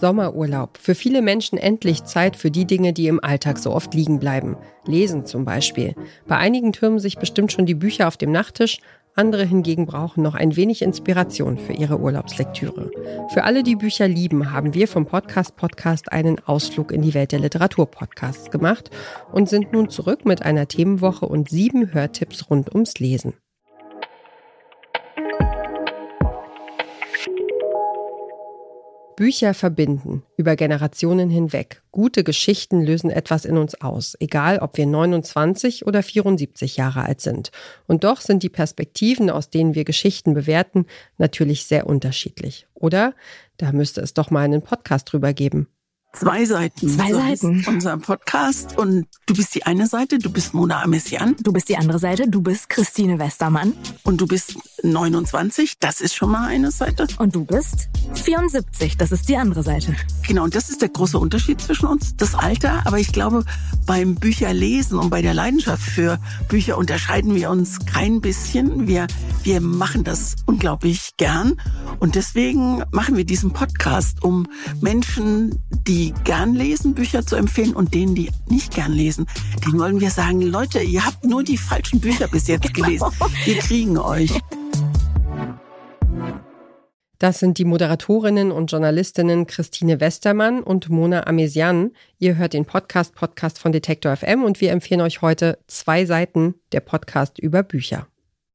Sommerurlaub. Für viele Menschen endlich Zeit für die Dinge, die im Alltag so oft liegen bleiben. Lesen zum Beispiel. Bei einigen türmen sich bestimmt schon die Bücher auf dem Nachttisch, andere hingegen brauchen noch ein wenig Inspiration für ihre Urlaubslektüre. Für alle, die Bücher lieben, haben wir vom Podcast Podcast einen Ausflug in die Welt der Literaturpodcasts gemacht und sind nun zurück mit einer Themenwoche und sieben Hörtipps rund ums Lesen. Bücher verbinden, über Generationen hinweg. Gute Geschichten lösen etwas in uns aus, egal ob wir 29 oder 74 Jahre alt sind. Und doch sind die Perspektiven, aus denen wir Geschichten bewerten, natürlich sehr unterschiedlich. Oder? Da müsste es doch mal einen Podcast drüber geben. Zwei Seiten. Zwei so Seiten. Unser Podcast. Und du bist die eine Seite, du bist Mona Amessian. Du bist die andere Seite, du bist Christine Westermann. Und du bist 29, das ist schon mal eine Seite. Und du bist 74, das ist die andere Seite. Genau, und das ist der große Unterschied zwischen uns, das Alter. Aber ich glaube, beim Bücherlesen und bei der Leidenschaft für Bücher unterscheiden wir uns kein bisschen. Wir, wir machen das unglaublich gern. Und deswegen machen wir diesen Podcast, um Menschen, die gern lesen, Bücher zu empfehlen und denen, die nicht gern lesen, denen wollen wir sagen, Leute, ihr habt nur die falschen Bücher bis jetzt gelesen. Wir kriegen euch. Das sind die Moderatorinnen und Journalistinnen Christine Westermann und Mona Amesian. Ihr hört den Podcast Podcast von Detektor FM und wir empfehlen euch heute zwei Seiten der Podcast über Bücher.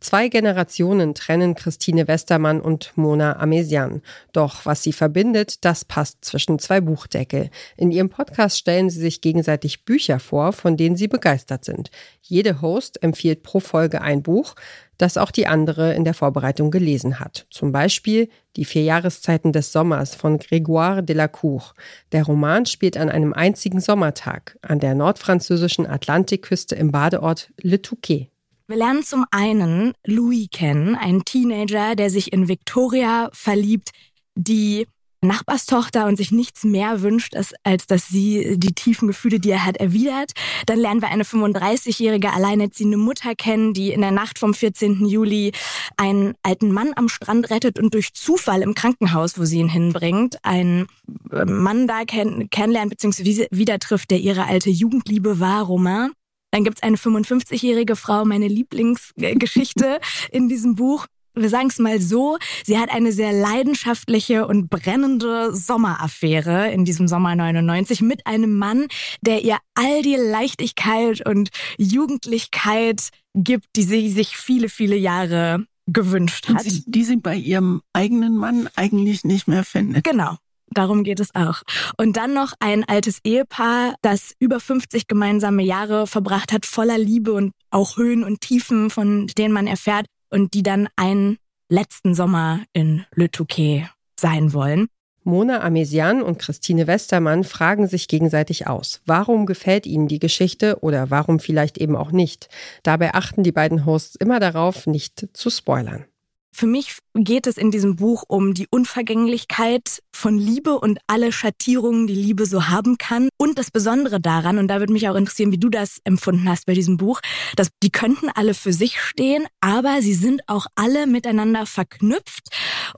Zwei Generationen trennen Christine Westermann und Mona Amesian. Doch was sie verbindet, das passt zwischen zwei Buchdeckel. In ihrem Podcast stellen sie sich gegenseitig Bücher vor, von denen sie begeistert sind. Jede Host empfiehlt pro Folge ein Buch, das auch die andere in der Vorbereitung gelesen hat. Zum Beispiel Die vier Jahreszeiten des Sommers von Grégoire Delacour. Der Roman spielt an einem einzigen Sommertag an der nordfranzösischen Atlantikküste im Badeort Le Touquet. Wir lernen zum einen Louis kennen, einen Teenager, der sich in Victoria verliebt, die Nachbarstochter und sich nichts mehr wünscht, als dass sie die tiefen Gefühle, die er hat, erwidert. Dann lernen wir eine 35-jährige alleinerziehende Mutter kennen, die in der Nacht vom 14. Juli einen alten Mann am Strand rettet und durch Zufall im Krankenhaus, wo sie ihn hinbringt, einen Mann da kenn kennenlernt bzw. wieder trifft, der ihre alte Jugendliebe war, Romain. Dann gibt's eine 55-jährige Frau, meine Lieblingsgeschichte in diesem Buch. Wir sagen es mal so, sie hat eine sehr leidenschaftliche und brennende Sommeraffäre in diesem Sommer 99 mit einem Mann, der ihr all die Leichtigkeit und Jugendlichkeit gibt, die sie sich viele, viele Jahre gewünscht hat. Sie, die sie bei ihrem eigenen Mann eigentlich nicht mehr findet. Genau. Darum geht es auch. Und dann noch ein altes Ehepaar, das über 50 gemeinsame Jahre verbracht hat, voller Liebe und auch Höhen und Tiefen, von denen man erfährt und die dann einen letzten Sommer in Le Touquet sein wollen. Mona Amesian und Christine Westermann fragen sich gegenseitig aus. Warum gefällt ihnen die Geschichte oder warum vielleicht eben auch nicht? Dabei achten die beiden Hosts immer darauf, nicht zu spoilern. Für mich geht es in diesem Buch um die Unvergänglichkeit von Liebe und alle Schattierungen, die Liebe so haben kann. Und das Besondere daran, und da würde mich auch interessieren, wie du das empfunden hast bei diesem Buch, dass die könnten alle für sich stehen, aber sie sind auch alle miteinander verknüpft.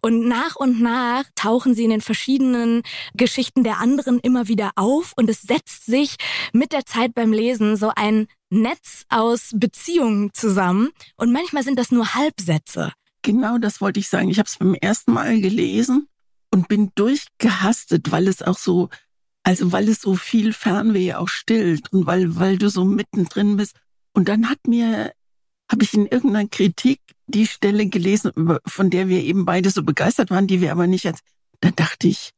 Und nach und nach tauchen sie in den verschiedenen Geschichten der anderen immer wieder auf. Und es setzt sich mit der Zeit beim Lesen so ein Netz aus Beziehungen zusammen. Und manchmal sind das nur Halbsätze. Genau das wollte ich sagen. Ich habe es beim ersten Mal gelesen und bin durchgehastet, weil es auch so, also weil es so viel Fernweh auch stillt und weil, weil du so mittendrin bist. Und dann hat mir, habe ich in irgendeiner Kritik die Stelle gelesen, von der wir eben beide so begeistert waren, die wir aber nicht als, da dachte ich,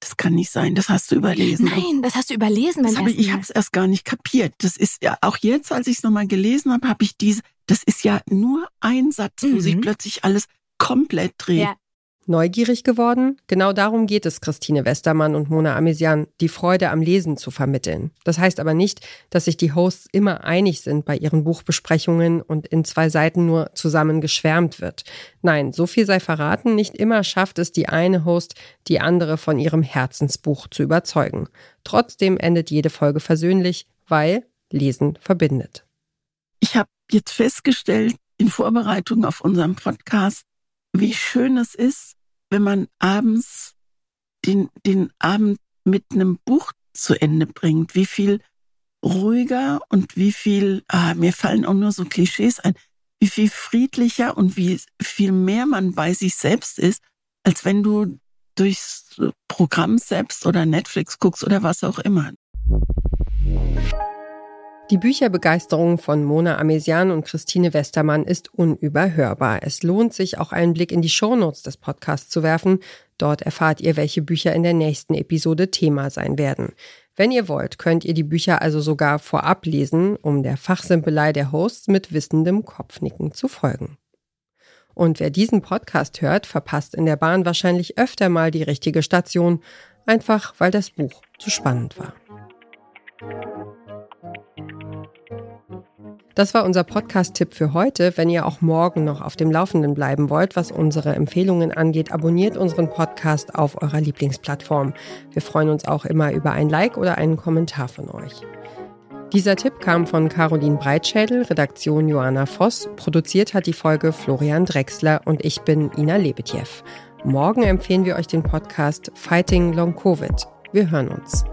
das kann nicht sein, das hast du überlesen. Nein, das hast du überlesen. Das hab ich ich habe es erst gar nicht kapiert. Das ist ja auch jetzt, als ich es nochmal gelesen habe, habe ich diese, das ist ja nur ein Satz, mhm. wo sich mhm. plötzlich alles komplett dreht. Ja. Neugierig geworden? Genau darum geht es Christine Westermann und Mona Amesian, die Freude am Lesen zu vermitteln. Das heißt aber nicht, dass sich die Hosts immer einig sind bei ihren Buchbesprechungen und in zwei Seiten nur zusammen geschwärmt wird. Nein, so viel sei verraten, nicht immer schafft es die eine Host, die andere von ihrem Herzensbuch zu überzeugen. Trotzdem endet jede Folge versöhnlich, weil Lesen verbindet. Jetzt festgestellt, in Vorbereitung auf unseren Podcast, wie schön es ist, wenn man abends den, den Abend mit einem Buch zu Ende bringt, wie viel ruhiger und wie viel, ah, mir fallen auch nur so Klischees ein, wie viel friedlicher und wie viel mehr man bei sich selbst ist, als wenn du durchs Programm selbst oder Netflix guckst oder was auch immer. Die Bücherbegeisterung von Mona Amesian und Christine Westermann ist unüberhörbar. Es lohnt sich, auch einen Blick in die Shownotes des Podcasts zu werfen. Dort erfahrt ihr, welche Bücher in der nächsten Episode Thema sein werden. Wenn ihr wollt, könnt ihr die Bücher also sogar vorab lesen, um der Fachsimpelei der Hosts mit wissendem Kopfnicken zu folgen. Und wer diesen Podcast hört, verpasst in der Bahn wahrscheinlich öfter mal die richtige Station, einfach weil das Buch zu spannend war. Das war unser Podcast-Tipp für heute. Wenn ihr auch morgen noch auf dem Laufenden bleiben wollt, was unsere Empfehlungen angeht, abonniert unseren Podcast auf eurer Lieblingsplattform. Wir freuen uns auch immer über ein Like oder einen Kommentar von euch. Dieser Tipp kam von Caroline Breitschädel, Redaktion Joanna Voss. Produziert hat die Folge Florian Drexler und ich bin Ina Lebetjew. Morgen empfehlen wir euch den Podcast Fighting Long Covid. Wir hören uns.